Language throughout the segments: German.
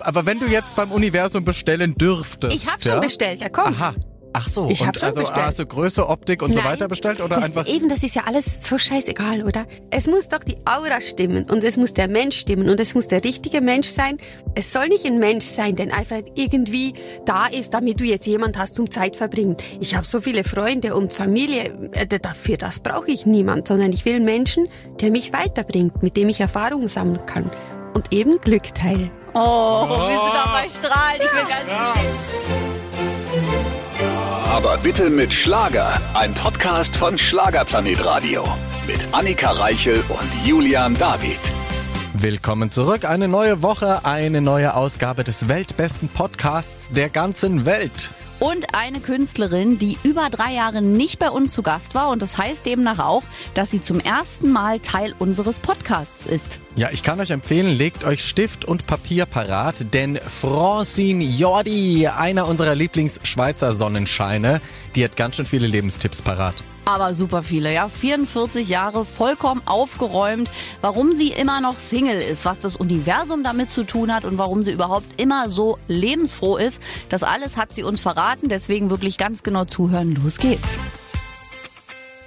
Aber wenn du jetzt beim Universum bestellen dürftest. Ich habe schon ja? bestellt, er kommt. Aha. Ach so, Ich und schon also bestellt. hast du Größe, Optik und so Nein, weiter bestellt oder das, einfach Eben, das ist ja alles so scheißegal, oder? Es muss doch die Aura stimmen und es muss der Mensch stimmen und es muss der richtige Mensch sein. Es soll nicht ein Mensch sein, der einfach irgendwie da ist, damit du jetzt jemand hast zum Zeitverbringen. Ich habe so viele Freunde und Familie, äh, dafür das brauche ich niemand, sondern ich will einen Menschen, der mich weiterbringt, mit dem ich Erfahrungen sammeln kann und eben Glück teile. Oh, wir sind dabei strahlen. Ich will ganz Aber bitte mit Schlager. Ein Podcast von Schlagerplanet Radio. Mit Annika Reichel und Julian David. Willkommen zurück. Eine neue Woche, eine neue Ausgabe des weltbesten Podcasts der ganzen Welt. Und eine Künstlerin, die über drei Jahre nicht bei uns zu Gast war. Und das heißt demnach auch, dass sie zum ersten Mal Teil unseres Podcasts ist. Ja, ich kann euch empfehlen, legt euch Stift und Papier parat, denn Francine Jordi, einer unserer Lieblingsschweizer Sonnenscheine, die hat ganz schön viele Lebenstipps parat. Aber super viele, ja. 44 Jahre, vollkommen aufgeräumt. Warum sie immer noch Single ist, was das Universum damit zu tun hat und warum sie überhaupt immer so lebensfroh ist, das alles hat sie uns verraten. Deswegen wirklich ganz genau zuhören. Los geht's.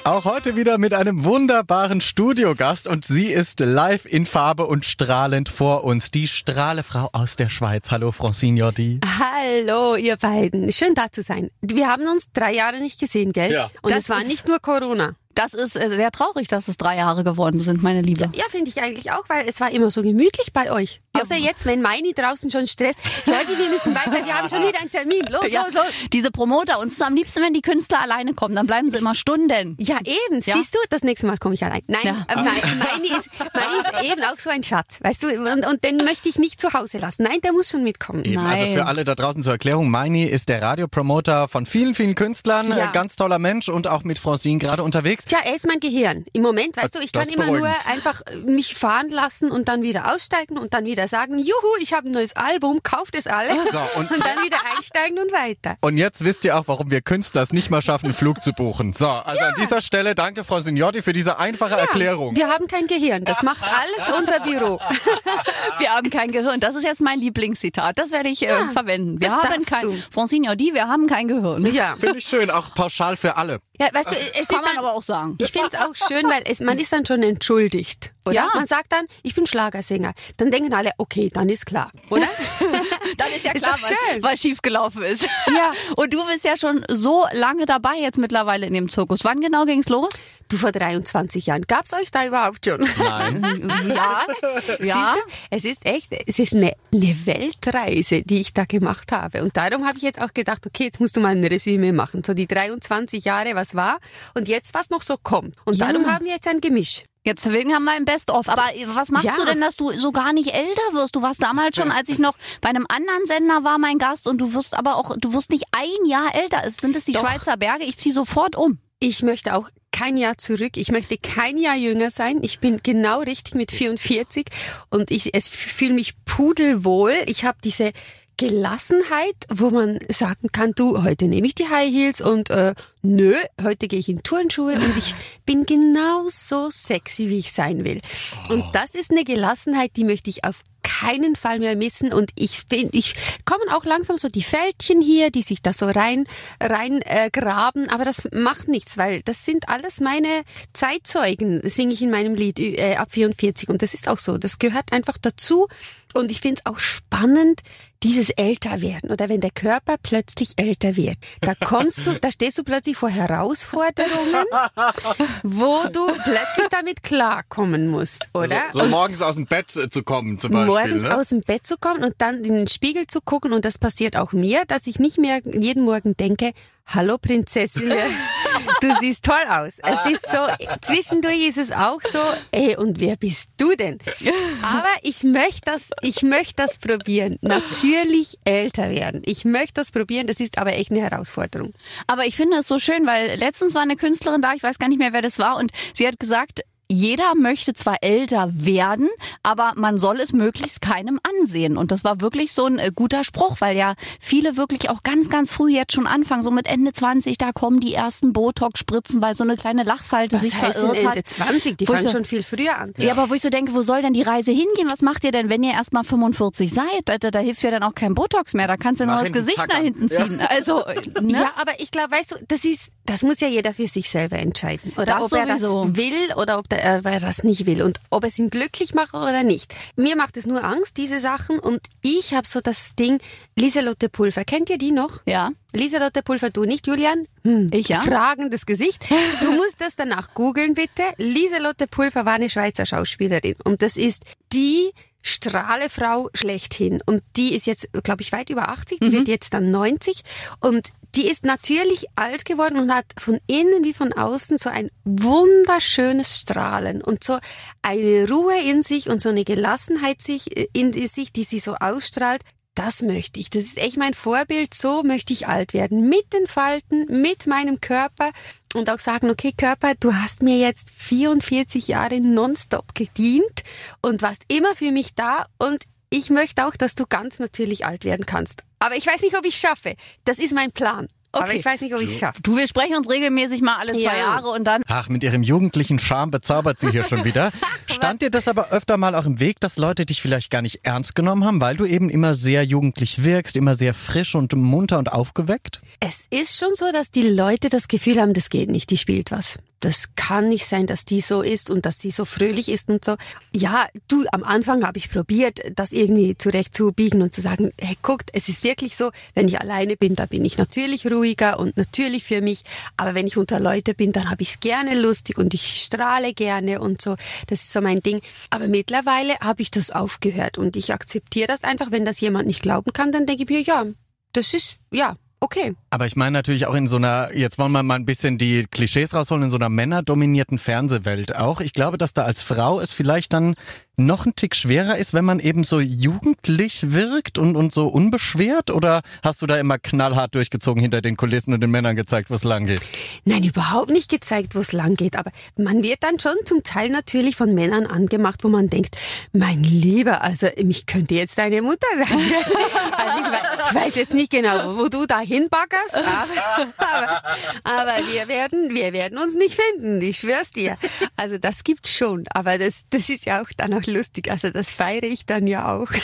Auch heute wieder mit einem wunderbaren Studiogast und sie ist live in Farbe und strahlend vor uns. Die Strahlefrau aus der Schweiz. Hallo, Francine Jordi. Hallo, ihr beiden. Schön da zu sein. Wir haben uns drei Jahre nicht gesehen, gell? Ja. Und Das es war nicht nur Corona. Das ist äh, sehr traurig, dass es drei Jahre geworden sind, meine Liebe. Ja, finde ich eigentlich auch, weil es war immer so gemütlich bei euch. Außer jetzt, wenn Meini draußen schon stresst. Leute, wir müssen weiter, wir haben schon wieder einen Termin. Los, Ja, los, los. Diese Promoter, uns ist am liebsten, wenn die Künstler alleine kommen, dann bleiben sie immer Stunden. Ja, eben. Ja. Siehst du, das nächste Mal komme ich allein. Nein, Ja. äh, Mei- Meini, ist, Meini ist eben auch so ein Schatz, weißt du, und, und den möchte ich nicht zu Hause lassen. Nein, der muss schon mitkommen. Eben, also Nein. für alle da draußen zur Erklärung, Meini ist der Radiopromoter von vielen, vielen Künstlern, Ja. äh, ganz toller Mensch und auch mit Francine gerade unterwegs. Tja, er ist mein Gehirn. Im Moment, weißt du, ich Das kann ist immer nur beruhigend. einfach äh, mich fahren lassen und dann wieder aussteigen und dann wieder sagen, juhu, ich habe ein neues Album, kauft es alle. So, und- und dann wieder einsteigen und weiter. Und jetzt wisst ihr auch, warum wir Künstler es nicht mal schaffen, einen Flug zu buchen. So, also an dieser Stelle danke Frau Signotti für diese einfache Erklärung. Wir haben kein Gehirn. Das macht alles unser Büro. Wir haben kein Gehirn. Das ist jetzt mein Lieblingszitat. Das werde ich äh, verwenden. Wir das haben kein, du. Francine die, wir haben kein Gehirn. Ja. Finde ich schön, auch pauschal für alle. ja weißt du, es ist Kann man dann, aber auch sagen. Ich finde es auch schön, weil es, man ist dann schon entschuldigt. Oder? Ja. Man sagt dann, ich bin Schlagersänger. Dann denken alle, okay, dann ist klar, oder? Dann ist ja Ist klar, doch was, schön. was schief gelaufen ist. Ja. Und du bist ja schon so lange dabei jetzt mittlerweile in dem Zirkus. Wann genau ging's los? Du vor 23 Jahren. Gab's euch da überhaupt schon? Nein. Ja, Ja. Es ist echt, es ist eine, eine Weltreise, die ich da gemacht habe. Und darum habe ich jetzt auch gedacht, okay, jetzt musst du mal ein Resümee machen. So die 23 Jahre, was war und jetzt, was noch so kommt. Und Ja. darum haben wir jetzt ein Gemisch. Jetzt deswegen haben wir ein Best-of. Aber was machst Ja. du denn, dass du so gar nicht älter wirst? Du warst damals schon, als ich noch bei einem anderen Sender war, mein Gast, und du wirst aber auch, du wirst nicht ein Jahr älter. Es sind es die Doch. Schweizer Berge? Ich ziehe sofort um. Ich möchte auch kein Jahr zurück. Ich möchte kein Jahr jünger sein. Ich bin genau richtig mit 44 und ich es fühle mich pudelwohl. Ich habe diese Gelassenheit, wo man sagen kann, du, heute nehme ich die High Heels und äh, nö, heute gehe ich in Turnschuhe und ich bin genauso sexy, wie ich sein will. Und das ist eine Gelassenheit, die möchte ich auf keinen Fall mehr missen. Und ich bin ich kommen auch langsam so die Fältchen hier, die sich da so rein rein äh, graben, aber das macht nichts, weil das sind alles meine Zeitzeugen, singe ich in meinem Lied äh, ab 44 und das ist auch so, das gehört einfach dazu. Und ich finde es auch spannend dieses Älterwerden oder wenn der Körper plötzlich älter wird, da kommst du, da stehst du plötzlich vor Herausforderungen, wo du plötzlich damit klarkommen musst, oder? So, so morgens aus dem Bett äh, zu kommen zum Beispiel. morgens ne? aus dem Bett zu kommen und dann in den Spiegel zu gucken und das passiert auch mir, dass ich nicht mehr jeden Morgen denke, hallo Prinzessin, du siehst toll aus. Es ist so, zwischendurch ist es auch so, ey, und wer bist du denn? Aber ich möchte das, ich möchte das probieren. Natürlich älter werden. Ich möchte das probieren, das ist aber echt eine Herausforderung. Aber ich finde es so schön, weil letztens war eine Künstlerin da, ich weiß gar nicht mehr, wer das war, und sie hat gesagt, jeder möchte zwar älter werden, aber man soll es möglichst keinem ansehen. Und das war wirklich so ein äh, guter Spruch, weil ja viele wirklich auch ganz, ganz früh jetzt schon anfangen, so mit Ende 20, da kommen die ersten Botox-Spritzen, weil so eine kleine Lachfalte Was sich heißt verirrt denn hat. Ende 20? Die fangen so- schon viel früher an. Ja. aber wo ich so denke, wo soll denn die Reise hingehen? Was macht ihr denn, wenn ihr erst mal 45 seid? Da, da, da hilft ja dann auch kein Botox mehr. Da kannst du nur Mach das Gesicht nach hinten ziehen. Also, äh, ne? Ja, aber ich glaube, weißt du, das ist, das muss ja jeder für sich selber entscheiden. Oder Das ob er das sowieso. will oder ob äh, er das nicht will und ob es ihn glücklich macht oder nicht. Mir macht es nur Angst, diese Sachen. Und ich habe so das Ding, Lieselotte Pulver. Kennt ihr die noch? ja. Lieselotte Pulver, du nicht, Julian? Hm. Ich ja. Fragendes Gesicht. Du musst das danach googeln, bitte. Lieselotte Pulver war eine Schweizer Schauspielerin. Und das ist die Strahlefrau schlechthin. Und die ist jetzt, glaube ich, weit über 80. Die wird jetzt dann 90. Und die ist natürlich alt geworden und hat von innen wie von außen so ein wunderschönes Strahlen und so eine Ruhe in sich und so eine Gelassenheit sich, in sich, die sie so ausstrahlt. Das möchte ich. Das ist echt mein Vorbild. So möchte ich alt werden. Mit den Falten, mit meinem Körper und auch sagen, okay, Körper, du hast mir jetzt 44 Jahre nonstop gedient und warst immer für mich da und ich möchte auch, dass du ganz natürlich alt werden kannst. Aber ich weiß nicht, ob ich es schaffe. Das ist mein Plan. Aber Okay. ich weiß nicht, ob ich es schaffe. Du, wir sprechen uns regelmäßig mal alle zwei Ja. Jahre und dann Ach, mit ihrem jugendlichen Charme bezaubert sie hier schon wieder. Stand dir das aber öfter mal auch im Weg, dass Leute dich vielleicht gar nicht ernst genommen haben, weil du eben immer sehr jugendlich wirkst, immer sehr frisch und munter und aufgeweckt? Es ist schon so, dass die Leute das Gefühl haben, das geht nicht, die spielt was. Das kann nicht sein, dass die so ist und dass sie so fröhlich ist und so. Ja, du, am Anfang habe ich probiert, das irgendwie zurechtzubiegen und zu sagen, hey, guckt, es ist wirklich so, wenn ich alleine bin, da bin ich natürlich ruhiger und natürlich für mich. Aber wenn ich unter Leute bin, dann habe ich es gerne lustig und ich strahle gerne und so. Das ist so mein Ding. Aber mittlerweile habe ich das aufgehört und ich akzeptiere das einfach. Wenn das jemand nicht glauben kann, dann denke ich mir, ja, das ist, ja, okay. Aber ich meine natürlich auch in so einer, jetzt wollen wir mal ein bisschen die Klischees rausholen, in so einer männerdominierten Fernsehwelt auch. Ich glaube, dass da als Frau es vielleicht dann noch ein Tick schwerer ist, wenn man eben so jugendlich wirkt und, und so unbeschwert? Oder hast du da immer knallhart durchgezogen hinter den Kulissen und den Männern gezeigt, wo es lang geht? Nein, überhaupt nicht gezeigt, wo es lang geht. Aber man wird dann schon zum Teil natürlich von Männern angemacht, wo man denkt, mein Lieber, also mich könnte jetzt deine Mutter sein. also ich, weiß, ich weiß jetzt nicht genau, wo du da hinbaggerst, aber, aber, aber wir werden, wir werden uns nicht finden. Ich schwör's dir. Also das gibt's schon. Aber das, das ist ja auch dann auch lustig. Also das feiere ich dann ja auch.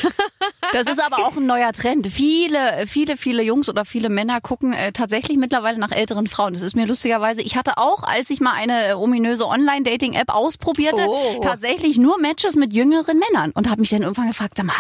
Das ist aber auch ein neuer Trend. Viele, viele, viele Jungs oder viele Männer gucken äh, tatsächlich mittlerweile nach älteren Frauen. Das ist mir lustigerweise, ich hatte auch, als ich mal eine äh, ominöse Online-Dating-App ausprobierte, Oh. tatsächlich nur Matches mit jüngeren Männern und habe mich dann irgendwann gefragt, sag mal,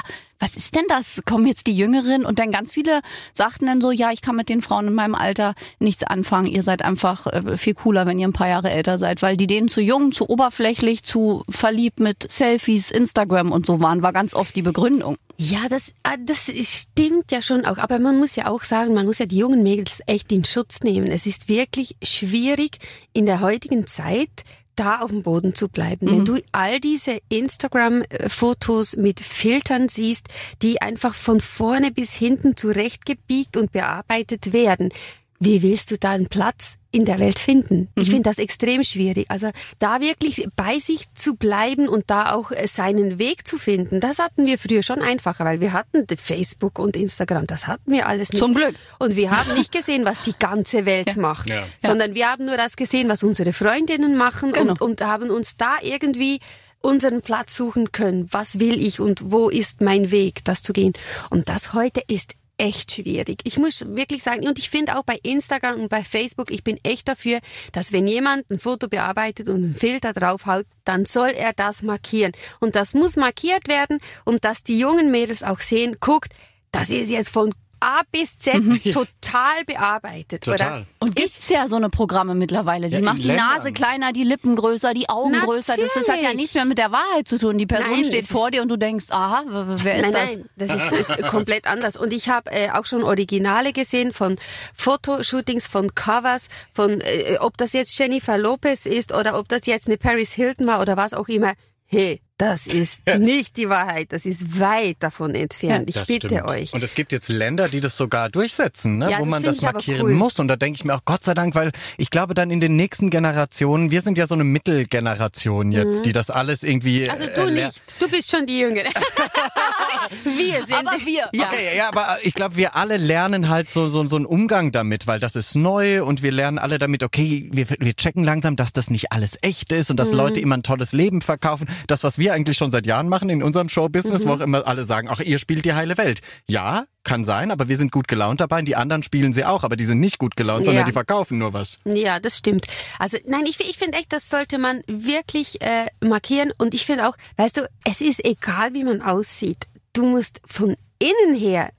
was ist denn das? Kommen jetzt die Jüngeren? Und dann ganz viele sagten dann so, ja, ich kann mit den Frauen in meinem Alter nichts anfangen. Ihr seid einfach äh, viel cooler, wenn ihr ein paar Jahre älter seid, weil die denen zu jung, zu oberflächlich, zu verliebt mit Selfies, Instagram und so waren, war ganz oft die Begründung. Ja, das, ah, das stimmt ja schon auch. Aber man muss ja auch sagen, man muss ja die jungen Mädels echt in Schutz nehmen. Es ist wirklich schwierig in der heutigen Zeit, da auf dem Boden zu bleiben. Wenn du all diese Instagram-Fotos mit Filtern siehst, die einfach von vorne bis hinten zurechtgebiegt und bearbeitet werden, wie willst du da einen Platz in der Welt finden? Ich finde das extrem schwierig. Also da wirklich bei sich zu bleiben und da auch äh, seinen Weg zu finden, das hatten wir früher schon einfacher, weil wir hatten Facebook und Instagram, das hatten wir alles nicht. Zum Glück. Und wir haben nicht gesehen, was die ganze Welt macht, sondern wir haben nur das gesehen, was unsere Freundinnen machen Genau. und, und haben uns da irgendwie unseren Platz suchen können. Was will ich und wo ist mein Weg, das zu gehen? Und das heute ist echt schwierig. Ich muss wirklich sagen, und ich finde auch bei Instagram und bei Facebook, ich bin echt dafür, dass wenn jemand ein Foto bearbeitet und einen Filter draufhaut, dann soll er das markieren. Und das muss markiert werden, und dass die jungen Mädels auch sehen, guckt, das ist jetzt von A bis Z total bearbeitet, Total. oder? Und gibt's ja so eine Programme mittlerweile. Die Ja, macht die Ländern. Nase kleiner, die Lippen größer, die Augen größer. Das, das hat ja Natürlich. nichts mehr mit der Wahrheit zu tun. Die Person Nein, steht es vor dir und du denkst, aha, wer ist nein, das? nein, das ist komplett anders. Und ich habe äh, auch schon Originale gesehen von Fotoshootings, von Covers, von äh, ob das jetzt Jennifer Lopez ist oder ob das jetzt eine Paris Hilton war oder was auch immer. Hey, das ist nicht die Wahrheit. Das ist weit davon entfernt. ich Das bitte stimmt. euch. Und es gibt jetzt Länder, die das sogar durchsetzen, ne? Ja, wo das man das markieren cool. muss. Und da denke ich mir auch Gott sei Dank, weil ich glaube dann in den nächsten Generationen, wir sind ja so eine Mittelgeneration jetzt, die das alles irgendwie. Mhm. Also äh, du ler- nicht. Du bist schon die Jüngere. wir sind. Aber wir. Ja. Okay, ja, aber ich glaube, wir alle lernen halt so, so, so einen Umgang damit, weil das ist neu und wir lernen alle damit, okay, wir, wir checken langsam, dass das nicht alles echt ist und dass Mhm. Leute immer ein tolles Leben verkaufen. Das, was wir eigentlich schon seit Jahren machen in unserem Showbusiness, Mhm. wo auch immer alle sagen, ach, ihr spielt die heile Welt. Ja, kann sein, aber wir sind gut gelaunt dabei und die anderen spielen sie auch, aber die sind nicht gut gelaunt, sondern Ja. die verkaufen nur was. Ja, das stimmt. Also nein, ich, ich finde echt, das sollte man wirklich äh, markieren. Und ich finde auch, weißt du, es ist egal, wie man aussieht. Du musst von innen her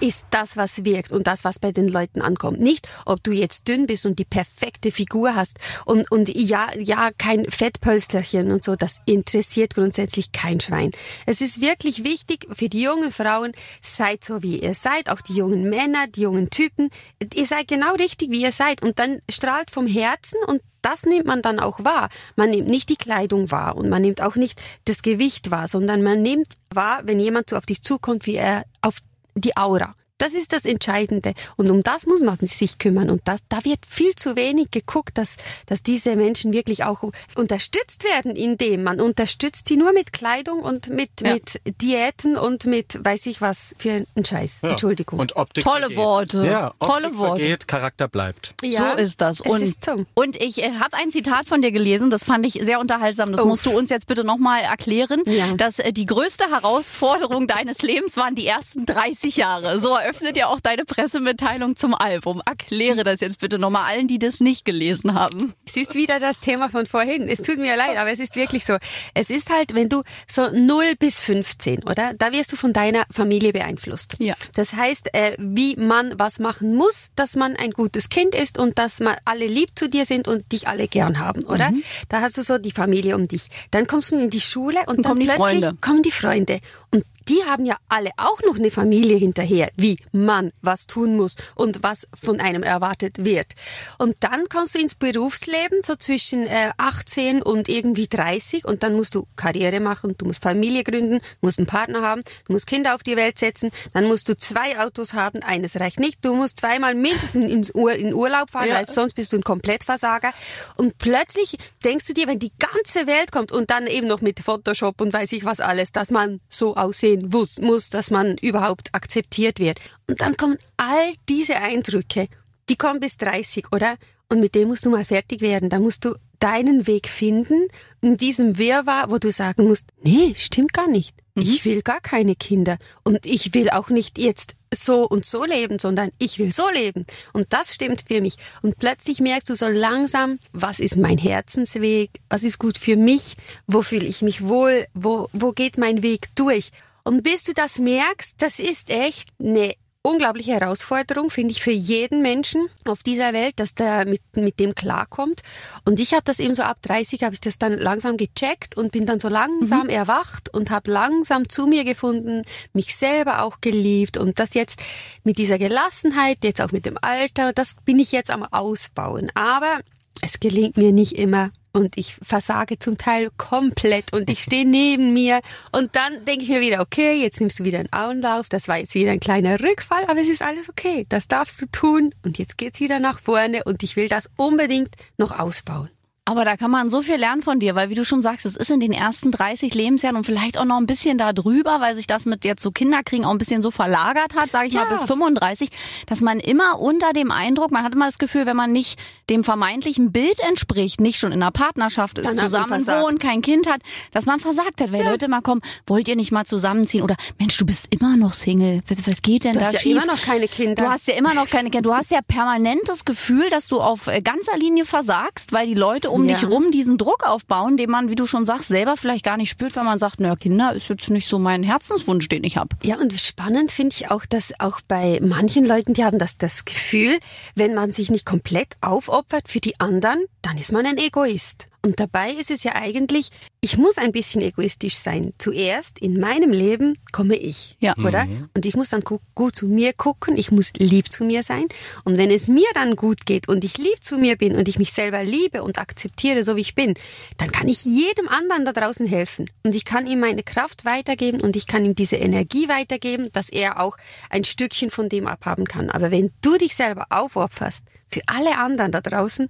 ist das, was wirkt und das, was bei den Leuten ankommt. Nicht, ob du jetzt dünn bist und die perfekte Figur hast und, und ja, ja, kein Fettpölsterchen und so, das interessiert grundsätzlich kein Schwein. Es ist wirklich wichtig für die jungen Frauen, seid so, wie ihr seid, auch die jungen Männer, die jungen Typen. Ihr seid genau richtig, wie ihr seid und dann strahlt vom Herzen und das nimmt man dann auch wahr. Man nimmt nicht die Kleidung wahr und man nimmt auch nicht das Gewicht wahr, sondern man nimmt wahr, wenn jemand so auf dich zukommt, wie er auf die Aura. Das ist das Entscheidende. Und um das muss man sich kümmern. Und das, da wird viel zu wenig geguckt, dass, dass diese Menschen wirklich auch unterstützt werden, indem man unterstützt sie nur mit Kleidung und mit, Ja. mit Diäten und mit weiß ich was für einen Scheiß. Ja. Entschuldigung. Und Optik Tolle vergeht. Worte. Ja, Optik Tolle Worte. vergeht, Charakter bleibt. ja, so ist das. Es Und, ist so. und ich äh, habe ein Zitat von dir gelesen, das fand ich sehr unterhaltsam. Das Uff. musst du uns jetzt bitte nochmal erklären. Ja. Dass äh, die größte Herausforderung deines Lebens waren die ersten 30 Jahre. So eröffnet ja auch deine Pressemitteilung zum Album. Erkläre das jetzt bitte nochmal allen, die das nicht gelesen haben. Es ist wieder das Thema von vorhin. Es tut mir leid, aber es ist wirklich so. Es ist halt, wenn du so 0 bis 15, oder? Da wirst du von deiner Familie beeinflusst. Ja. Das heißt, äh, wie man was machen muss, dass man ein gutes Kind ist und dass man alle lieb zu dir sind und dich alle gern haben, oder? Mhm. Da hast du so die Familie um dich. Dann kommst du in die Schule und, dann kommen die plötzlich Freunde. kommen die Freunde. Und die haben ja alle auch noch eine Familie hinterher, wie man was tun muss und was von einem erwartet wird. Und dann kommst du ins Berufsleben, so zwischen äh, 18 und irgendwie 30 und dann musst du Karriere machen, du musst Familie gründen, du musst einen Partner haben, du musst Kinder auf die Welt setzen, dann musst du zwei Autos haben, eines reicht nicht, du musst zweimal mindestens ins Ur in Urlaub fahren, Ja. weil sonst bist du ein Komplettversager. Und plötzlich denkst du dir, wenn die ganze Welt kommt und dann eben noch mit Photoshop und weiß ich was alles, dass man so aussehen muss, muss dass man überhaupt akzeptiert wird. Und dann kommen all diese Eindrücke, die kommen bis 30, oder? Und mit dem musst du mal fertig werden. Da musst du deinen Weg finden in diesem Wirrwarr, wo du sagen musst, nee, stimmt gar nicht. Ich will gar keine Kinder. Und ich will auch nicht jetzt so und so leben, sondern ich will so leben. Und das stimmt für mich. Und plötzlich merkst du so langsam, was ist mein Herzensweg? Was ist gut für mich? Wo fühle ich mich wohl? Wo, wo geht mein Weg durch? Und bis du das merkst, das ist echt eine unglaubliche Herausforderung, finde ich, für jeden Menschen auf dieser Welt, dass der mit, mit dem klarkommt. Und ich habe das eben so ab 30, habe ich das dann langsam gecheckt und bin dann so langsam erwacht und habe langsam zu mir gefunden, mich selber auch geliebt und das jetzt mit dieser Gelassenheit, jetzt auch mit dem Alter, das bin ich jetzt am Ausbauen. Aber es gelingt mir nicht immer und ich versage zum Teil komplett und ich stehe neben mir. Und dann denke ich mir wieder, okay, jetzt nimmst du wieder einen Auenlauf, das war jetzt wieder ein kleiner Rückfall, aber es ist alles okay, das darfst du tun. Und jetzt geht's wieder nach vorne und ich will das unbedingt noch ausbauen. Aber da kann man so viel lernen von dir, weil wie du schon sagst, es ist in den ersten 30 Lebensjahren und vielleicht auch noch ein bisschen da drüber, weil sich das mit jetzt so Kinderkriegen auch ein bisschen so verlagert hat, sage ich Ja. mal, bis 35, dass man immer unter dem Eindruck, man hat immer das Gefühl, wenn man nicht dem vermeintlichen Bild entspricht, nicht schon in einer Partnerschaft ist, Dann zusammen wohnt, kein Kind hat, dass man versagt hat, weil Leute mal kommen, wollt ihr nicht mal zusammenziehen oder Mensch, du bist immer noch Single, was, was geht denn Du da hast ja immer noch keine Kinder. Du hast ja immer noch keine Kinder. Du hast ja permanent das Gefühl, dass du auf äh, ganzer Linie versagst, weil die Leute um Ja. dich rum diesen Druck aufbauen, den man, wie du schon sagst, selber vielleicht gar nicht spürt, weil man sagt, na Kinder ist jetzt nicht so mein Herzenswunsch, den ich habe. Ja, und spannend finde ich auch, dass auch bei manchen Leuten, die haben das, das Gefühl, wenn man sich nicht komplett aufopfert für die anderen, dann ist man ein Egoist. Und dabei ist es ja eigentlich, ich muss ein bisschen egoistisch sein. Zuerst in meinem Leben komme ich, Ja. oder? Und ich muss dann gu gut zu mir gucken, ich muss lieb zu mir sein. Und wenn es mir dann gut geht und ich lieb zu mir bin und ich mich selber liebe und akzeptiere, so wie ich bin, dann kann ich jedem anderen da draußen helfen. Und ich kann ihm meine Kraft weitergeben und ich kann ihm diese Energie weitergeben, dass er auch ein Stückchen von dem abhaben kann. Aber wenn du dich selber aufopferst für alle anderen da draußen,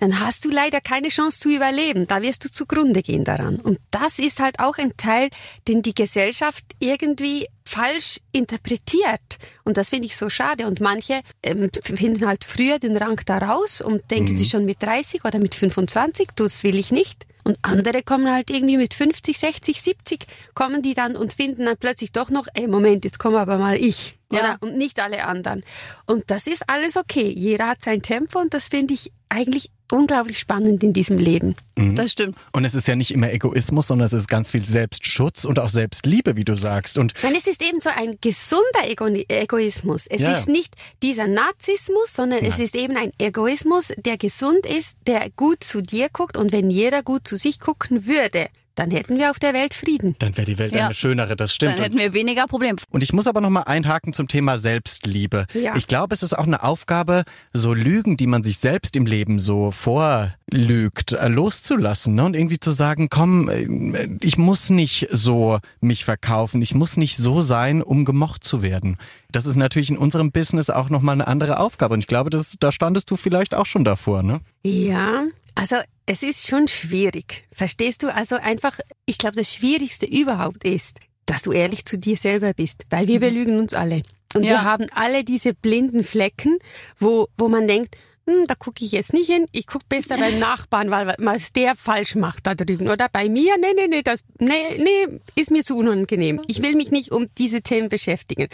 dann hast du leider keine Chance zu überleben. Da wirst du zugrunde gehen daran. Und das ist halt auch ein Teil, den die Gesellschaft irgendwie falsch interpretiert. Und das finde ich so schade. Und manche ähm, finden halt früher den Rang da raus und denken sich schon mit 30 oder mit 25, das will ich nicht. Und andere kommen halt irgendwie mit 50, 60, 70, kommen die dann und finden dann plötzlich doch noch, ey, Moment, jetzt komme aber mal ich. Ja. Oder? Und nicht alle anderen. Und das ist alles okay. Jeder hat sein Tempo und das finde ich eigentlich unglaublich spannend in diesem Leben. Das stimmt. Und es ist ja nicht immer Egoismus, sondern es ist ganz viel Selbstschutz und auch Selbstliebe, wie du sagst. Und Nein, es ist eben so ein gesunder Ego Egoismus. Es Ja. ist nicht dieser Narzissmus, sondern es ist eben ein Egoismus, der gesund ist, der gut zu dir guckt. Und wenn jeder gut zu sich gucken würde, dann hätten wir auf der Welt Frieden. dann wäre die Welt Ja. eine schönere, das stimmt. Dann hätten wir weniger Probleme. Und ich muss aber noch mal einhaken zum Thema Selbstliebe. Ja. Ich glaube, es ist auch eine Aufgabe, so Lügen, die man sich selbst im Leben so vorlügt, äh, loszulassen ne? und irgendwie zu sagen, komm, äh, ich muss nicht so mich verkaufen, ich muss nicht so sein, um gemocht zu werden. Das ist natürlich in unserem Business auch noch mal eine andere Aufgabe und ich glaube, das, da standest du vielleicht auch schon davor, ne? Ja, also es ist schon schwierig. Verstehst du? Also einfach, ich glaube, das Schwierigste überhaupt ist, dass du ehrlich zu dir selber bist, weil wir belügen uns alle. Und Ja. wir haben alle diese blinden Flecken, wo, wo man denkt, hm, da gucke ich jetzt nicht hin, ich gucke besser beim Nachbarn, weil was der falsch macht da drüben. Oder bei mir, nee, nee, nee, das, nee, nee, ist mir zu unangenehm. Ich will mich nicht um diese Themen beschäftigen.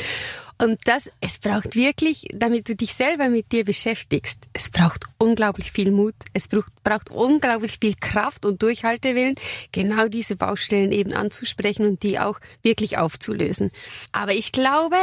Und das, es braucht wirklich, damit du dich selber mit dir beschäftigst, es braucht unglaublich viel Mut, es braucht, braucht unglaublich viel Kraft und Durchhaltewillen, genau diese Baustellen eben anzusprechen und die auch wirklich aufzulösen. Aber ich glaube,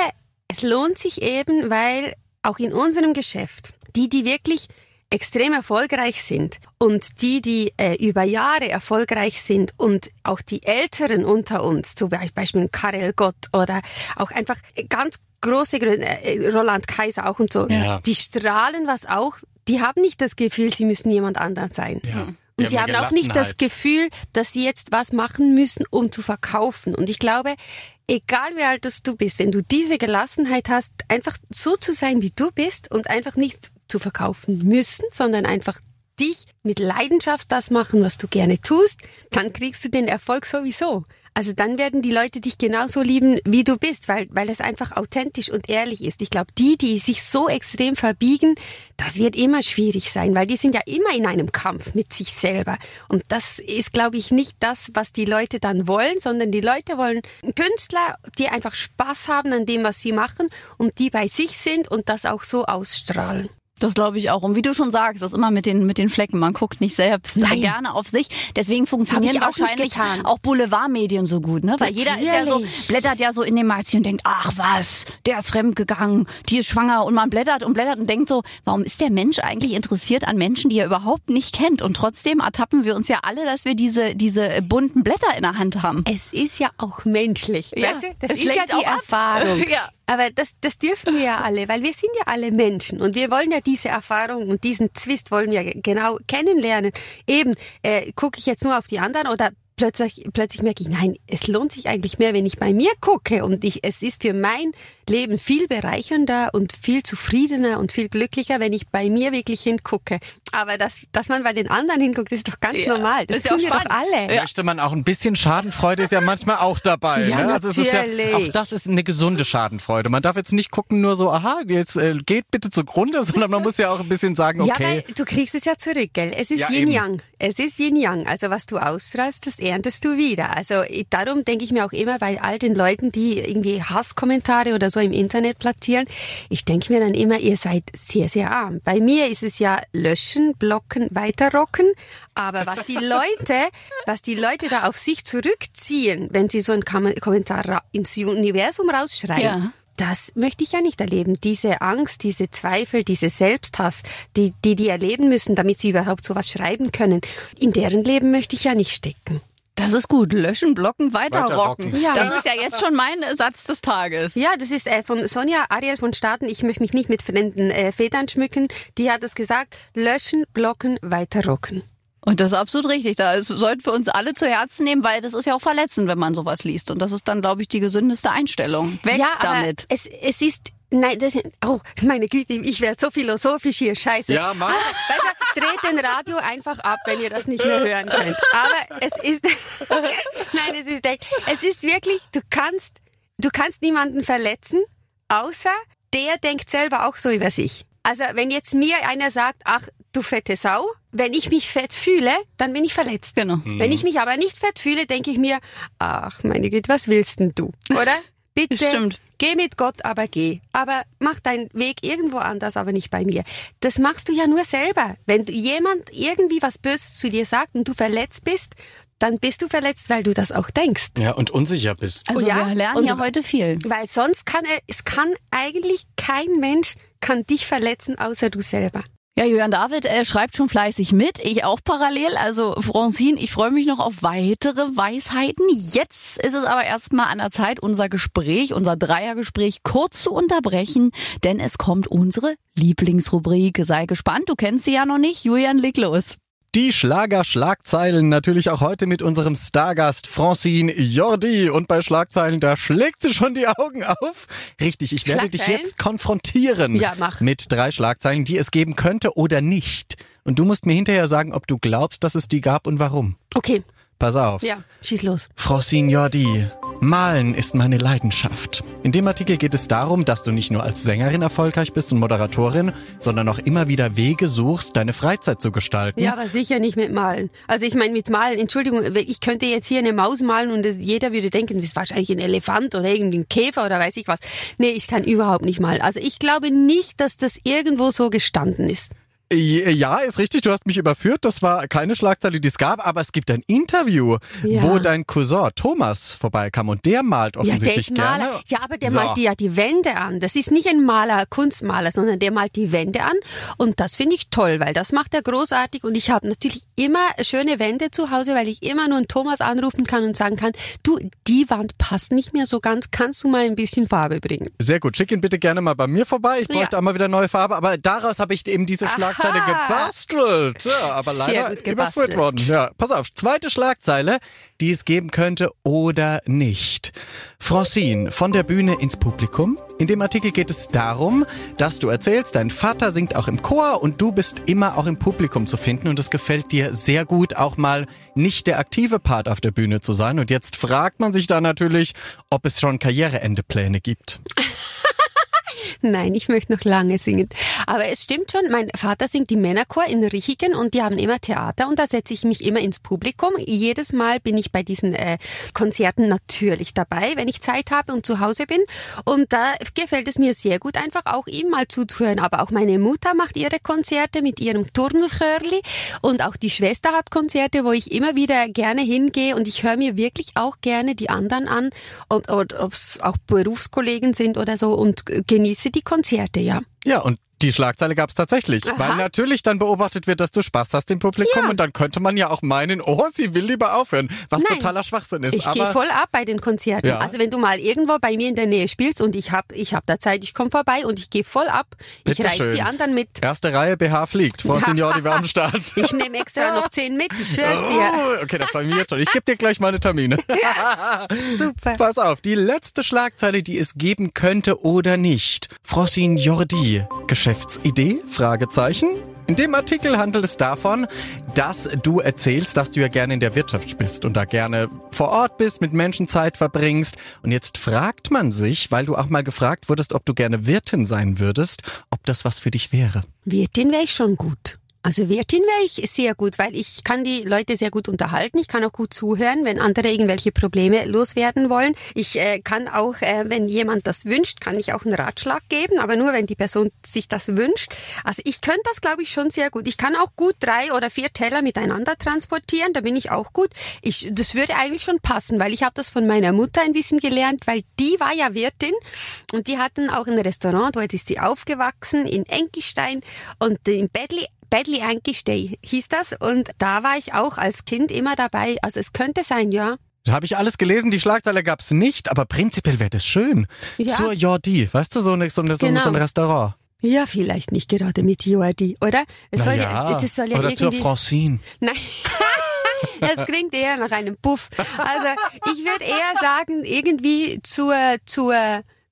es lohnt sich eben, weil auch in unserem Geschäft, die, die wirklich extrem erfolgreich sind und die, die äh, über Jahre erfolgreich sind und auch die Älteren unter uns, zum Beispiel Karel Gott oder auch einfach ganz große äh, Roland Kaiser auch und so, Ja. die strahlen was auch, die haben nicht das Gefühl, sie müssen jemand anders sein. Ja. Und sie haben auch nicht das Gefühl, dass sie jetzt was machen müssen, um zu verkaufen. Und ich glaube, egal wie alt du bist, wenn du diese Gelassenheit hast, einfach so zu sein, wie du bist und einfach nicht zu verkaufen müssen, sondern einfach dich mit Leidenschaft das machen, was du gerne tust, dann kriegst du den Erfolg sowieso. Also dann werden die Leute dich genauso lieben, wie du bist, weil, weil es einfach authentisch und ehrlich ist. Ich glaube, die, die sich so extrem verbiegen, das wird immer schwierig sein, weil die sind ja immer in einem Kampf mit sich selber. Und das ist, glaube ich, nicht das, was die Leute dann wollen, sondern die Leute wollen Künstler, die einfach Spaß haben an dem, was sie machen und die bei sich sind und das auch so ausstrahlen. Das glaube ich auch. Und wie du schon sagst, das ist immer mit den, mit den Flecken. Man guckt nicht selbst Nein. gerne auf sich. Deswegen funktionieren auch wahrscheinlich auch Boulevardmedien so gut, ne? Weil jeder ist ja so, Natürlich. blättert ja so in dem Magazin und denkt, ach was, der ist fremdgegangen, die ist schwanger und man blättert und blättert und denkt so, warum ist der Mensch eigentlich interessiert an Menschen, die er überhaupt nicht kennt? Und trotzdem ertappen wir uns ja alle, dass wir diese, diese bunten Blätter in der Hand haben. Es ist ja auch menschlich. Ja, weißt du? Das es ist ja die. Erfahrung. Ja. Aber das, das dürfen wir ja alle, weil wir sind ja alle Menschen und wir wollen ja diese Erfahrung und diesen Zwist wollen wir genau kennenlernen. Eben, äh, gucke ich jetzt nur auf die anderen oder plötzlich, plötzlich merke ich, nein, es lohnt sich eigentlich mehr, wenn ich bei mir gucke und ich, es ist für mein Leben viel bereichernder und viel zufriedener und viel glücklicher, wenn ich bei mir wirklich hingucke. Aber dass, dass man bei den anderen hinguckt, ist doch ganz Ja, normal. Das ist ja auch tun wir doch alle. Möchte man auch ein bisschen Schadenfreude ist ja manchmal auch dabei. Ja, ne? Also es ist ja, natürlich. auch das ist eine gesunde Schadenfreude. Man darf jetzt nicht gucken nur so, aha, jetzt äh, geht bitte zugrunde, sondern man muss ja auch ein bisschen sagen, Ja, okay. weil du kriegst es ja zurück, gell? Es ist Ja, Yin eben. Yang. Es ist Yin Yang. Also was du ausstrahlst, das erntest du wieder. Also darum denke ich mir auch immer bei all den Leuten, die irgendwie Hasskommentare oder so im Internet platzieren, ich denke mir dann immer, ihr seid sehr, sehr arm. Bei mir ist es ja löschen, blocken, weiterrocken. Aber was die Leute, was die Leute da auf sich zurückziehen, wenn sie so einen Kommentar ins Universum rausschreien, Ja. das möchte ich ja nicht erleben. Diese Angst, diese Zweifel, diese Selbsthass, die, die die erleben müssen, damit sie überhaupt sowas schreiben können, in deren Leben möchte ich ja nicht stecken. Das ist gut. Löschen, blocken, weiterrocken. Weiterrocken. Ja. Das ist ja jetzt schon mein Satz des Tages. Ja, das ist äh, von Sonja Ariel von Staaten. Ich möchte mich nicht mit fremden äh, Federn schmücken. Die hat es gesagt. Löschen, blocken, weiterrocken. Und das ist absolut richtig. Da sollten wir uns alle zu Herzen nehmen, weil das ist ja auch verletzend, wenn man sowas liest. Und das ist dann, glaube ich, die gesündeste Einstellung. Weg ja, aber damit. Es, es ist Nein, das, oh, meine Güte, ich werde so philosophisch hier, scheiße. Ja, mach. Also, du, dreht den Radio einfach ab, wenn ihr das nicht mehr hören könnt. Aber es ist, nein, es ist echt, es ist wirklich, du kannst, du kannst niemanden verletzen, außer der denkt selber auch so über sich. Also, wenn jetzt mir einer sagt, ach, du fette Sau, wenn ich mich fett fühle, dann bin ich verletzt. Genau. Wenn ich mich aber nicht fett fühle, denke ich mir, ach, meine Güte, was willst denn du? Oder? Bitte. Stimmt. Geh mit Gott, aber geh. Aber mach deinen Weg irgendwo anders, aber nicht bei mir. Das machst du ja nur selber. Wenn jemand irgendwie was Böses zu dir sagt und du verletzt bist, dann bist du verletzt, weil du das auch denkst. Ja, und unsicher bist. Also Oh ja? wir lernen Und ja heute viel. Weil sonst kann er, es kann eigentlich kein Mensch kann dich verletzen, außer du selber. Ja, Julian David äh, schreibt schon fleißig mit, ich auch parallel. Also Francine, ich freue mich noch auf weitere Weisheiten. Jetzt ist es aber erstmal an der Zeit, unser Gespräch, unser Dreiergespräch kurz zu unterbrechen, denn es kommt unsere Lieblingsrubrik. Sei gespannt, du kennst sie ja noch nicht. Julian, leg los. Die Schlager-Schlagzeilen natürlich auch heute mit unserem Stargast Francine Jordi. Und bei Schlagzeilen, da schlägt sie schon die Augen auf. Richtig, ich werde dich jetzt konfrontieren Ja, mach. mit drei Schlagzeilen, die es geben könnte oder nicht. Und du musst mir hinterher sagen, ob du glaubst, dass es die gab und warum. Okay, Pass auf. ja, schieß los. Francine Jordi. Malen ist meine Leidenschaft. In dem Artikel geht es darum, dass du nicht nur als Sängerin erfolgreich bist und Moderatorin, sondern auch immer wieder Wege suchst, deine Freizeit zu gestalten. Ja, aber sicher nicht mit Malen. Also ich meine mit Malen, Entschuldigung, ich könnte jetzt hier eine Maus malen und das, jeder würde denken, das ist wahrscheinlich ein Elefant oder irgendein Käfer oder weiß ich was. Nee, ich kann überhaupt nicht malen. Also ich glaube nicht, dass das irgendwo so gestanden ist. Ja, ist richtig, du hast mich überführt. Das war keine Schlagzeile, die es gab, aber es gibt ein Interview, Ja. wo dein Cousin Thomas vorbeikam und der malt Ja, der offensichtlich ist Maler. gerne. Ja, aber der So. malt ja die Wände an. Das ist nicht ein Maler, Kunstmaler, sondern der malt die Wände an. Und das finde ich toll, weil das macht er großartig. Und ich habe natürlich immer schöne Wände zu Hause, weil ich immer nur einen Thomas anrufen kann und sagen kann, du, die Wand passt nicht mehr so ganz, kannst du mal ein bisschen Farbe bringen? Sehr gut, schick ihn bitte gerne mal bei mir vorbei. Ich bräuchte Ja. auch mal wieder neue Farbe, aber daraus habe ich eben diese Schlagzeile Aha. gebastelt. Ja, aber Sehr leider überführt worden. Ja, pass auf, zweite Schlagzeile, die es geben könnte oder nicht. Francine, von der Bühne ins Publikum. In dem Artikel geht es darum, dass du erzählst, dein Vater singt auch im Chor und du bist immer auch im Publikum zu finden und es gefällt dir sehr gut, auch mal nicht der aktive Part auf der Bühne zu sein. Und jetzt fragt man sich da natürlich, ob es schon Karriereendepläne gibt. Nein, ich möchte noch lange singen. Aber es stimmt schon, mein Vater singt die Männerchor in Richigen und die haben immer Theater und da setze ich mich immer ins Publikum. Jedes Mal bin ich bei diesen äh, Konzerten natürlich dabei, wenn ich Zeit habe und zu Hause bin. Und da gefällt es mir sehr gut, einfach auch ihm mal zuzuhören. Aber auch meine Mutter macht ihre Konzerte mit ihrem Turnerchörli und auch die Schwester hat Konzerte, wo ich immer wieder gerne hingehe und ich höre mir wirklich auch gerne die anderen an ob es auch Berufskollegen sind oder so und genieße die Konzerte, ja. Ja, und die Schlagzeile gab es tatsächlich, Aha. weil natürlich dann beobachtet wird, dass du Spaß hast im Publikum Ja. und dann könnte man ja auch meinen, oh, sie will lieber aufhören, was Nein. totaler Schwachsinn ist. Ich gehe voll ab bei den Konzerten. Ja. Also wenn du mal irgendwo bei mir in der Nähe spielst und ich hab, ich hab da Zeit, ich komme vorbei und ich gehe voll ab. Ich reiß die anderen mit. erste Reihe BH fliegt. Frau Signor, die war am Start. Ich nehme extra noch zehn mit, ich schwör's dir. Oh, okay, das mich jetzt schon. Ich gebe dir gleich meine Termine. Super. Pass auf, die letzte Schlagzeile, die es geben könnte oder nicht. Frossin Jordi, Geschäftsidee? Fragezeichen. In dem Artikel handelt es davon, dass du erzählst, dass du ja gerne in der Wirtschaft bist und da gerne vor Ort bist, mit Menschen Zeit verbringst. Und jetzt fragt man sich, weil du auch mal gefragt wurdest, ob du gerne Wirtin sein würdest, ob das was für dich wäre. Wirtin wäre ich schon gut. Also Wirtin wäre ich sehr gut, weil ich kann die Leute sehr gut unterhalten. Ich kann auch gut zuhören, wenn andere irgendwelche Probleme loswerden wollen. Ich äh, kann auch, äh, wenn jemand das wünscht, kann ich auch einen Ratschlag geben, aber nur wenn die Person sich das wünscht. Also ich könnte das, glaube ich, schon sehr gut. Ich kann auch gut drei oder vier Teller miteinander transportieren, da bin ich auch gut. Ich, das würde eigentlich schon passen, weil ich habe das von meiner Mutter ein bisschen gelernt, weil die war ja Wirtin und die hatten auch ein Restaurant, dort ist sie aufgewachsen in Enkistein und in Bedli Badly Ankistay hieß das und da war ich auch als Kind immer dabei. Also es könnte sein, ja. Habe ich alles gelesen, die Schlagzeile gab's nicht, aber prinzipiell wäre das schön. Ja. Zur Jordi, weißt du, so, eine, so, eine, Genau. so ein Restaurant. Ja, vielleicht nicht gerade mit Jordi, oder? Es soll ja, Naja, das soll ja Oder zur irgendwie. Francine. Nein. Das klingt eher nach einem Puff. Also ich würde eher sagen, irgendwie zur, zur,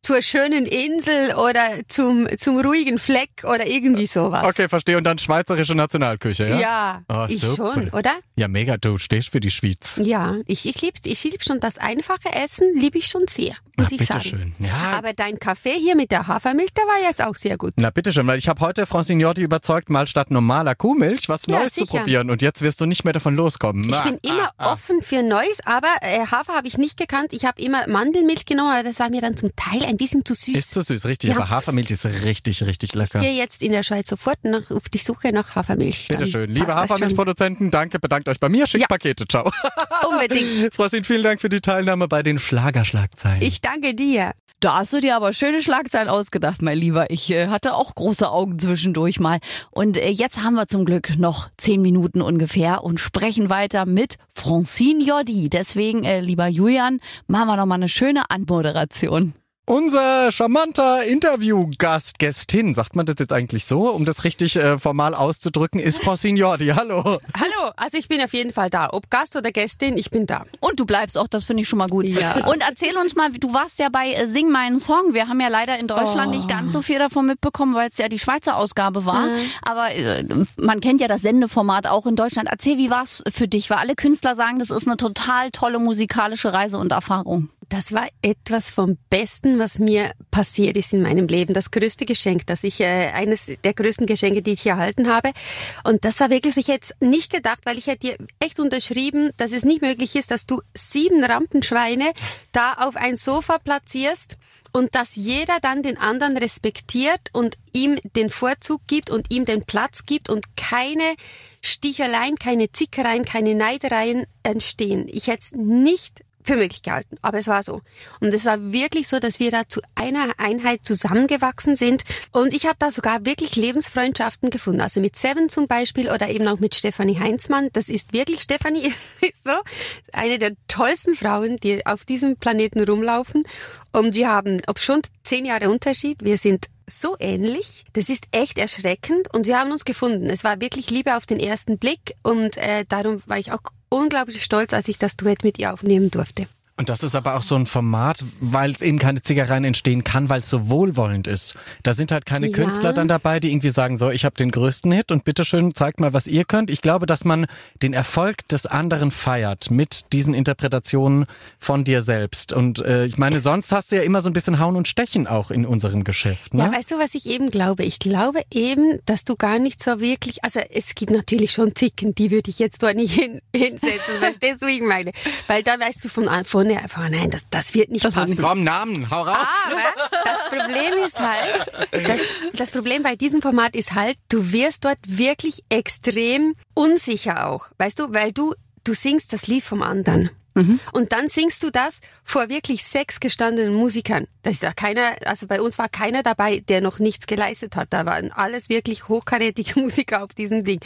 zur schönen Insel oder zum, zum ruhigen Fleck oder irgendwie sowas. Okay, verstehe. Und dann schweizerische Nationalküche, ja? Ja, Oh, ich super. schon, oder? Ja, mega, du stehst für die Schweiz. Ja, ich, ich liebe ich lieb schon das einfache Essen, liebe ich schon sehr, muss Ach, ich sagen. bitteschön. Ja. Aber dein Kaffee hier mit der Hafermilch, der war jetzt auch sehr gut. Na bitteschön, weil ich habe heute Francine Jordi überzeugt, mal statt normaler Kuhmilch was Ja, Neues zu sicher. probieren. Und jetzt wirst du nicht mehr davon loskommen. Ich Ah, bin immer ah, ah. offen für Neues, aber äh, Hafer habe ich nicht gekannt. Ich habe immer Mandelmilch genommen, aber das war mir dann zum Teil ein bisschen zu süß. Ist zu süß, richtig. Ja. Aber Hafermilch ist richtig, richtig lecker. Ich gehe jetzt in der Schweiz sofort nach, auf die Suche nach Hafermilch. Dann Bitteschön. Liebe Hafermilchproduzenten, danke, bedankt euch bei mir, schickt Ja. Pakete, ciao. Unbedingt. Frostin, vielen Dank für die Teilnahme bei den Schlagerschlagzeilen. Ich danke dir. Da hast du dir aber schöne Schlagzeilen ausgedacht, mein Lieber. Ich äh, hatte auch große Augen zwischendurch mal. Und äh, jetzt haben wir zum Glück noch zehn Minuten ungefähr und sprechen weiter mit Francine Jordi. Deswegen, äh, lieber Julian, machen wir noch mal eine schöne Anmoderation. Unser charmanter Interviewgast, Gästin, sagt man das jetzt eigentlich so, um das richtig äh, formal auszudrücken, ist Francine Jordi. Hallo. Hallo, also ich bin auf jeden Fall da. Ob Gast oder Gästin, ich bin da. Und du bleibst auch, das finde ich schon mal gut. Ja. Und erzähl uns mal, du warst ja bei äh, Sing meinen Song. Wir haben ja leider in Deutschland Oh. nicht ganz so viel davon mitbekommen, weil es ja die Schweizer Ausgabe war. Mhm. Aber äh, man kennt ja das Sendeformat auch in Deutschland. Erzähl, wie war's für dich? Weil alle Künstler sagen, das ist eine total tolle musikalische Reise und Erfahrung. Das war etwas vom Besten, was mir passiert ist in meinem Leben. Das größte Geschenk, das ich, äh, eines der größten Geschenke, die ich erhalten habe. Und das war wirklich, ich hätte es nicht gedacht, weil ich hätte dir echt unterschrieben, dass es nicht möglich ist, dass du sieben Rampenschweine da auf ein Sofa platzierst und dass jeder dann den anderen respektiert und ihm den Vorzug gibt und ihm den Platz gibt und keine Sticheleien, keine Zickereien, keine Neidereien entstehen. Ich hätte es nicht für möglich gehalten, aber es war so. Und es war wirklich so, dass wir da zu einer Einheit zusammengewachsen sind. Und ich habe da sogar wirklich Lebensfreundschaften gefunden. Also mit Seven zum Beispiel oder eben auch mit Stefanie Heinzmann. Das ist wirklich, Stefanie ist, so eine der tollsten Frauen, die auf diesem Planeten rumlaufen. Und wir haben, ob schon zehn Jahre Unterschied, wir sind so ähnlich. Das ist echt erschreckend und wir haben uns gefunden. Es war wirklich Liebe auf den ersten Blick und äh, darum war ich auch unglaublich stolz, als ich das Duett mit ihr aufnehmen durfte. Und das ist aber auch so ein Format, weil es eben keine Zickereien entstehen kann, weil es so wohlwollend ist. Da sind halt keine Ja. Künstler dann dabei, die irgendwie sagen, so, ich habe den größten Hit und bitteschön, zeigt mal, was ihr könnt. Ich glaube, dass man den Erfolg des anderen feiert mit diesen Interpretationen von dir selbst. Und äh, ich meine, sonst hast du ja immer so ein bisschen Hauen und Stechen auch in unserem Geschäft. Ne? Ja, weißt du, was ich eben glaube? Ich glaube eben, dass du gar nicht so wirklich, also es gibt natürlich schon Zicken, die würde ich jetzt dort nicht hin, hinsetzen, verstehst du, wie ich meine? Weil da weißt du von vorne einfach, nein, das, das wird nicht passen. Komm, Namen, hau raus. Aber das Problem ist halt, das, das Problem bei diesem Format ist halt, du wirst dort wirklich extrem unsicher auch. Weißt du, weil du, du singst das Lied vom anderen. Und dann singst du das vor wirklich sechs gestandenen Musikern. Da ist ja keiner, also bei uns war keiner dabei, der noch nichts geleistet hat. Da waren alles wirklich hochkarätige Musiker auf diesem Ding.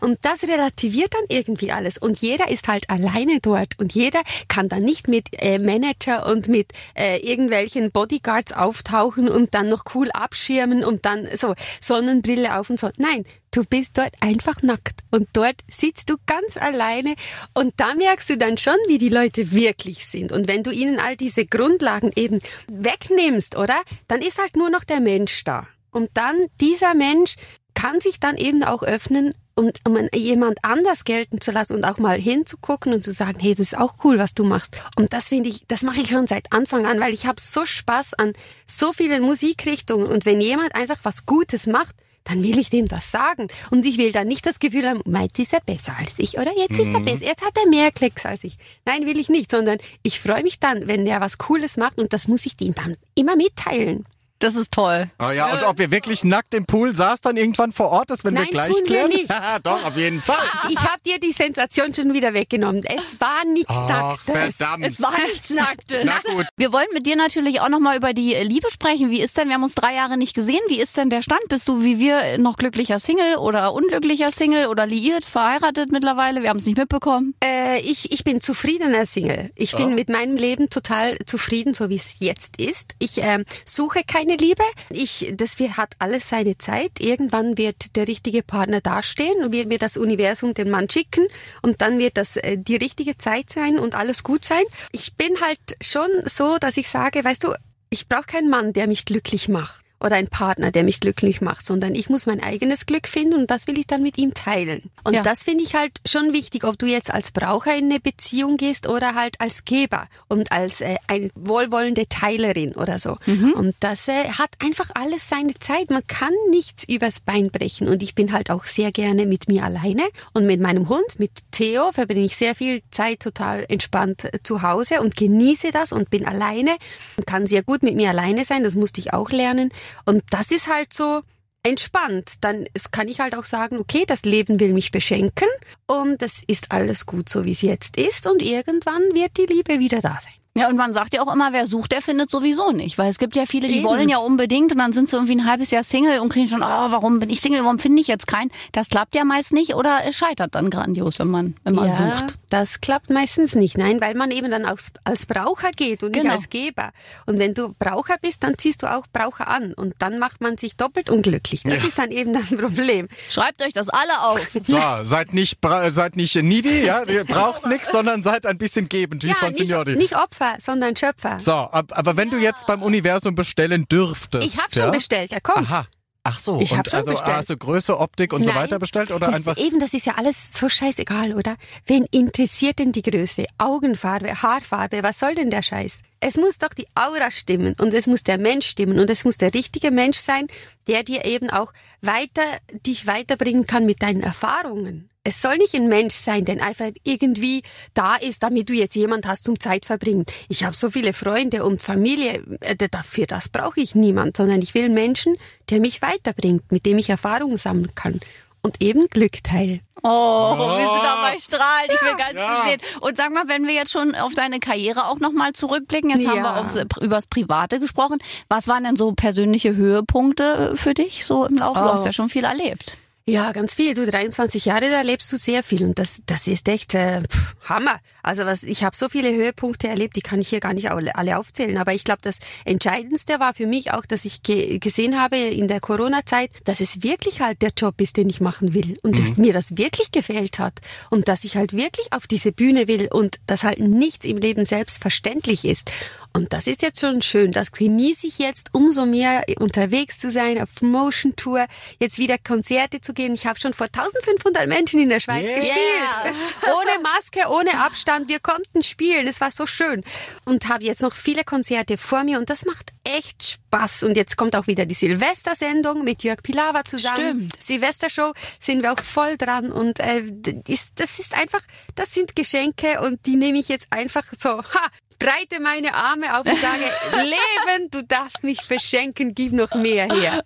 Und das relativiert dann irgendwie alles. Und jeder ist halt alleine dort. Und jeder kann dann nicht mit äh, Manager und mit äh, irgendwelchen Bodyguards auftauchen und dann noch cool abschirmen und dann so Sonnenbrille auf und so. Nein, du bist dort einfach nackt. Und dort sitzt du ganz alleine und da merkst du dann schon, wie die Leute wirklich sind. Und wenn du ihnen all diese Grundlagen eben wegnimmst, oder? Dann ist halt nur noch der Mensch da. Und dann dieser Mensch kann sich dann eben auch öffnen, um, um jemand anders gelten zu lassen und auch mal hinzugucken und zu sagen, hey, das ist auch cool, was du machst. Und das finde ich, das mache ich schon seit Anfang an, weil ich habe so Spaß an so vielen Musikrichtungen. Und wenn jemand einfach was Gutes macht, dann will ich dem das sagen. Und ich will dann nicht das Gefühl haben, meint ist er besser als ich oder jetzt ist er Mhm. besser, jetzt hat er mehr Klicks als ich. Nein, will ich nicht, sondern ich freue mich dann, wenn der was Cooles macht und das muss ich ihm dann immer mitteilen. Das ist toll. Oh ja, und ob wir wirklich nackt im Pool saß dann irgendwann vor Ort, das werden Nein, wir gleich tun wir klären. nicht. Haha, Doch, auf jeden Fall. Ich habe dir die Sensation schon wieder weggenommen. Es war nichts Nacktes. verdammt. Es war nichts Nacktes. Na gut. Wir wollen mit dir natürlich auch nochmal über die Liebe sprechen. Wie ist denn, wir haben uns drei Jahre nicht gesehen, wie ist denn der Stand? Bist du wie wir noch glücklicher Single oder unglücklicher Single oder liiert, verheiratet mittlerweile? Wir haben es nicht mitbekommen. Äh, ich, ich bin zufriedener Single. Ich bin mit meinem Leben total zufrieden, so wie es jetzt ist. Ich ähm, suche keine Liebe. Ich, das wird, hat alles seine Zeit. Irgendwann wird der richtige Partner dastehen und wird mir das Universum den Mann schicken und dann wird das äh, die richtige Zeit sein und alles gut sein. Ich bin halt schon so, dass ich sage, weißt du, ich brauche keinen Mann, der mich glücklich macht oder einen Partner, der mich glücklich macht, sondern ich muss mein eigenes Glück finden und das will ich dann mit ihm teilen. Und Ja. das finde ich halt schon wichtig, ob du jetzt als Braucher in eine Beziehung gehst oder halt als Geber und als äh, eine wohlwollende Teilerin oder so. Und das äh, hat einfach alles seine Zeit. Man kann nichts übers Bein brechen. Und ich bin halt auch sehr gerne mit mir alleine und mit meinem Hund, mit Theo, verbringe ich sehr viel Zeit total entspannt äh, zu Hause und genieße das und bin alleine und kann sehr gut mit mir alleine sein. Das musste ich auch lernen. Und das ist halt so entspannt. Dann kann ich halt auch sagen, okay, das Leben will mich beschenken und es ist alles gut, so wie es jetzt ist und irgendwann wird die Liebe wieder da sein. Ja, und man sagt ja auch immer, wer sucht, der findet sowieso nicht. Weil es gibt ja viele, die Eben. wollen ja unbedingt und dann sind sie irgendwie ein halbes Jahr Single und kriegen schon, oh, warum bin ich Single, warum finde ich jetzt keinen? Das klappt ja meist nicht oder es scheitert dann grandios, wenn man, wenn man sucht. Das klappt meistens nicht, nein, weil man eben dann als, als Braucher geht und nicht Genau. als Geber. Und wenn du Braucher bist, dann ziehst du auch Braucher an und dann macht man sich doppelt unglücklich. Das ist dann eben das Problem. Schreibt euch das alle auf. So, seid nicht, seid nicht needy, ja, ihr braucht nichts, sondern seid ein bisschen gebend, wie ja, von Signori. nicht, nicht Opfer, sondern Schöpfer. So, ab, aber wenn du jetzt beim Universum bestellen dürftest. Ich habe schon ja? bestellt, er kommt. Aha. Ach so, Ich und schon also bestellt. hast du Größe, Optik und so Nein, weiter bestellt oder das, einfach? Eben, das ist ja alles so scheißegal, oder? Wen interessiert denn die Größe? Augenfarbe, Haarfarbe, was soll denn der Scheiß? Es muss doch die Aura stimmen und es muss der Mensch stimmen und es muss der richtige Mensch sein, der dir eben auch weiter, dich weiterbringen kann mit deinen Erfahrungen. Es soll nicht ein Mensch sein, der einfach irgendwie da ist, damit du jetzt jemand hast zum Zeitverbringen. Ich habe so viele Freunde und Familie, äh, dafür das brauche ich niemand, sondern ich will einen Menschen, der mich weiterbringt, mit dem ich Erfahrungen sammeln kann und eben Glück teile. Oh, wir sind dabei strahlen. Ich will ganz Ja. viel sehen. Und sag mal, wenn wir jetzt schon auf deine Karriere auch nochmal zurückblicken, jetzt haben wir Ja. aufs, übers Private gesprochen. Was waren denn so persönliche Höhepunkte für dich so im Laufe? Du Oh. hast ja schon viel erlebt. Ja, ganz viel. Du 23 Jahre, da erlebst du sehr viel und das das ist echt äh, pff, Hammer. Also was ich habe so viele Höhepunkte erlebt, die kann ich hier gar nicht alle aufzählen, aber ich glaube, das entscheidendste war für mich auch, dass ich ge gesehen habe in der Corona Zeit, dass es wirklich halt der Job ist, den ich machen will und dass mir das wirklich gefällt hat und dass ich halt wirklich auf diese Bühne will und dass halt nichts im Leben selbstverständlich ist. Und das ist jetzt schon schön. Das genieße ich jetzt umso mehr unterwegs zu sein, auf Motion Tour, jetzt wieder Konzerte zu gehen. Ich habe schon vor 1500 Menschen in der Schweiz Yeah. gespielt. Ohne Maske, ohne Abstand. Wir konnten spielen. Es war so schön. Und habe jetzt noch viele Konzerte vor mir und das macht echt Spaß. Und jetzt kommt auch wieder die Silvestersendung mit Jörg Pilawa zusammen. Stimmt. Silvestershow sind wir auch voll dran und äh, das ist- das ist einfach, das sind Geschenke und die nehme ich jetzt einfach so, ha, breite meine Arme auf und sage, Leben, du darfst mich verschenken, gib noch mehr her.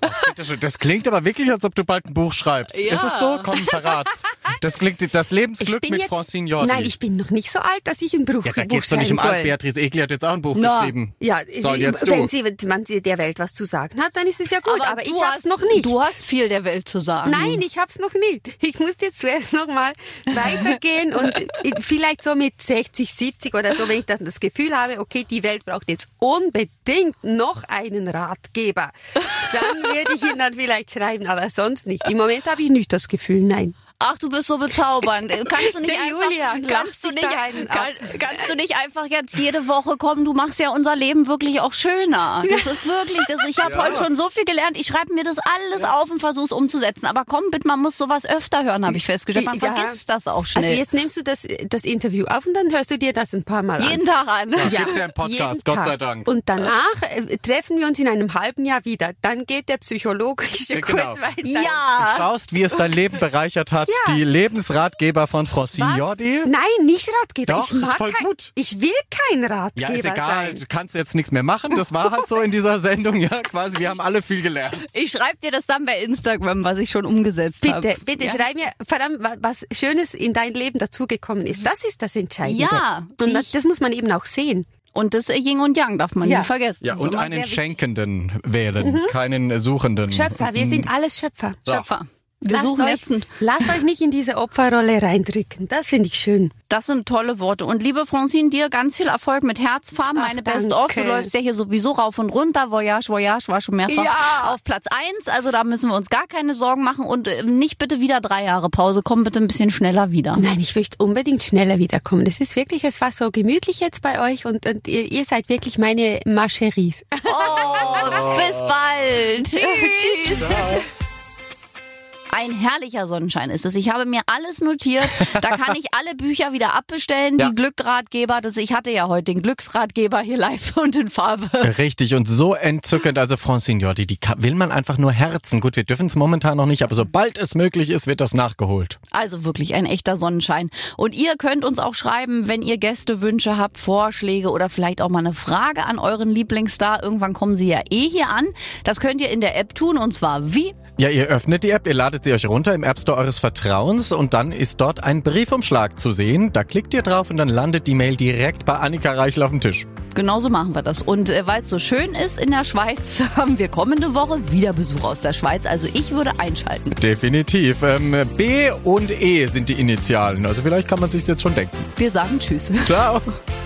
Das klingt aber wirklich, als ob du bald ein Buch schreibst. Ja. Ist es so? Komm, verrat's. Das klingt das Lebensglück mit Frau Signori. nein, ich bin noch nicht so alt, dass ich ein Buch, ja, da Buch geht's doch nicht um schreiben alt. Beatrice Egli hat jetzt auch ein Buch Na. geschrieben. Ja, So, sie- jetzt wenn du. sie, wenn sie der Welt was zu sagen hat, dann ist es ja gut, aber, ich du hab's hast, noch nicht. Du hast viel der Welt zu sagen. Nein, ich hab's noch nicht. Ich muss jetzt zuerst noch mal weitergehen und vielleicht so mit 60, 70 oder so, wenn ich dann das Gefühl habe, okay, die Welt braucht jetzt unbedingt noch einen Ratgeber. Dann würde ich ihn dann vielleicht schreiben, aber sonst nicht. Im Moment habe ich nicht das Gefühl, nein. Ach, du bist so bezaubernd. Kannst du nicht Der einfach, Julian kannst du nicht, kann, kannst du nicht einfach jetzt jede Woche kommen? Du machst ja unser Leben wirklich auch schöner. Das ist wirklich, das, ich habe heute schon so viel gelernt. Ich schreibe mir das alles auf und versuche es umzusetzen. Aber komm, bitte, man muss sowas öfter hören, habe ich festgestellt. Man Ja. vergisst das auch schnell. Also jetzt nimmst du das, das Interview auf und dann hörst du dir das ein paar Mal an. Jeden Tag an. Ja, gibt's ja im Podcast, jeden Gott Tag. sei Dank. Und danach äh, treffen wir uns in einem halben Jahr wieder. Dann geht der psychologische Ja, genau. Kurs weiter. Ja. Schaust, wie es dein Leben bereichert hat. Ja. Die Lebensratgeber von Was? Jordi. Nein, nicht Ratgeber. Doch, ich ist mag voll kein, gut. Ich will kein Ratgeber Ja, ist egal. sein. Du kannst jetzt nichts mehr machen. Das war halt so in dieser Sendung. Ja, quasi. Wir haben alle viel gelernt. Ich schreibe dir das dann bei Instagram, was ich schon umgesetzt habe. Bitte, bitte schreib mir, vor allem, wa- was Schönes in dein Leben dazugekommen ist. Das ist das Entscheidende. Ja, Und das, ich- das muss man eben auch sehen. Und das Yin und Yang darf man Ja. nie vergessen. Ja, ist und einen. Schenkenden wählen, keinen Suchenden. Schöpfer, wir sind alles Schöpfer. Schöpfer. Wir Lasst euch, lasst euch nicht in diese Opferrolle reindrücken. Das finde ich schön. Das sind tolle Worte. Und liebe Francine, dir ganz viel Erfolg mit Herzfarben. Ach, Meine Best of. Du danke. läufst ja hier sowieso rauf und runter. Voyage, Voyage war schon mehrfach Ja. auf Platz eins. Also da müssen wir uns gar keine Sorgen machen. Und äh, nicht bitte wieder drei Jahre Pause. Komm bitte ein bisschen schneller wieder. Nein, ich möchte unbedingt schneller wiederkommen. Das ist wirklich, es war so gemütlich jetzt bei euch und, und ihr, ihr seid wirklich meine Macheries. Oh, bis bald. Tschüss. Ein herrlicher Sonnenschein ist es. Ich habe mir alles notiert. Da kann ich alle Bücher wieder abbestellen. Ja. Die Glückratgeber. Das, ich hatte ja heute den Glücksratgeber hier live und in Farbe. Richtig und so entzückend. Also Francine Jordi, die will man einfach nur herzen. Gut, wir dürfen es momentan noch nicht, aber sobald es möglich ist, wird das nachgeholt. Also wirklich ein echter Sonnenschein. Und ihr könnt uns auch schreiben, wenn ihr Gästewünsche habt, Vorschläge oder vielleicht auch mal eine Frage an euren Lieblingsstar. Irgendwann kommen sie ja eh hier an. Das könnt ihr in der App tun und zwar wie? Ja, ihr öffnet die App, ihr ladet sie euch runter im App Store eures Vertrauens und dann ist dort ein Briefumschlag zu sehen. Da klickt ihr drauf und dann landet die Mail direkt bei Annika Reichel auf dem Tisch. Genauso machen wir das. Und äh, weil es so schön ist in der Schweiz, haben wir kommende Woche wieder Besuch aus der Schweiz. Also ich würde einschalten. Definitiv. Ähm, B und E sind die Initialen. Also vielleicht kann man sich jetzt schon denken. Wir sagen Tschüss. Ciao.